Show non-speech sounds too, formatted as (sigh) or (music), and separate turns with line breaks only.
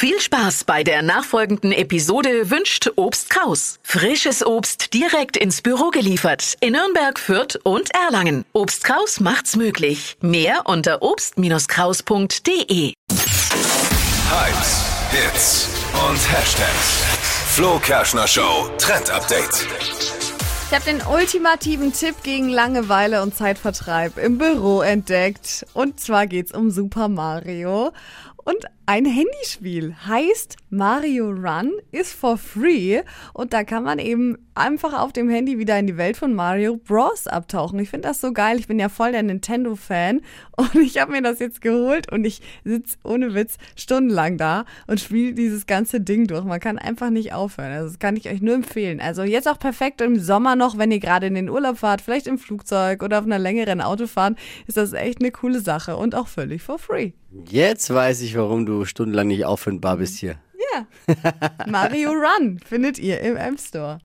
Viel Spaß bei der nachfolgenden Episode wünscht Obst Kraus. Frisches Obst direkt ins Büro geliefert in Nürnberg, Fürth und Erlangen. Obst Kraus macht's möglich. Mehr unter obst-kraus.de.
Hypes, Hits und Hashtags. Flo Kerschner Show Trend Update.
Ich habe den ultimativen Tipp gegen Langeweile und Zeitvertreib im Büro entdeckt. Und zwar geht's um Super Mario. Und ein Handyspiel heißt Mario Run, ist for free und da kann man eben einfach auf dem Handy wieder in die Welt von Mario Bros. abtauchen. Ich finde das so geil. Ich bin ja voll der Nintendo-Fan (laughs) und ich habe mir das jetzt geholt und ich sitze ohne Witz stundenlang da und spiele dieses ganze Ding durch. Man kann einfach nicht aufhören. Also das kann ich euch nur empfehlen. Also jetzt auch perfekt im Sommer noch, wenn ihr gerade in den Urlaub fahrt, vielleicht im Flugzeug oder auf einer längeren Autofahrt, ist das echt eine coole Sache und auch völlig for free.
Jetzt weiß ich, warum du stundenlang nicht auffindbar bist hier.
Ja. (laughs) Mario Run findet ihr im App Store.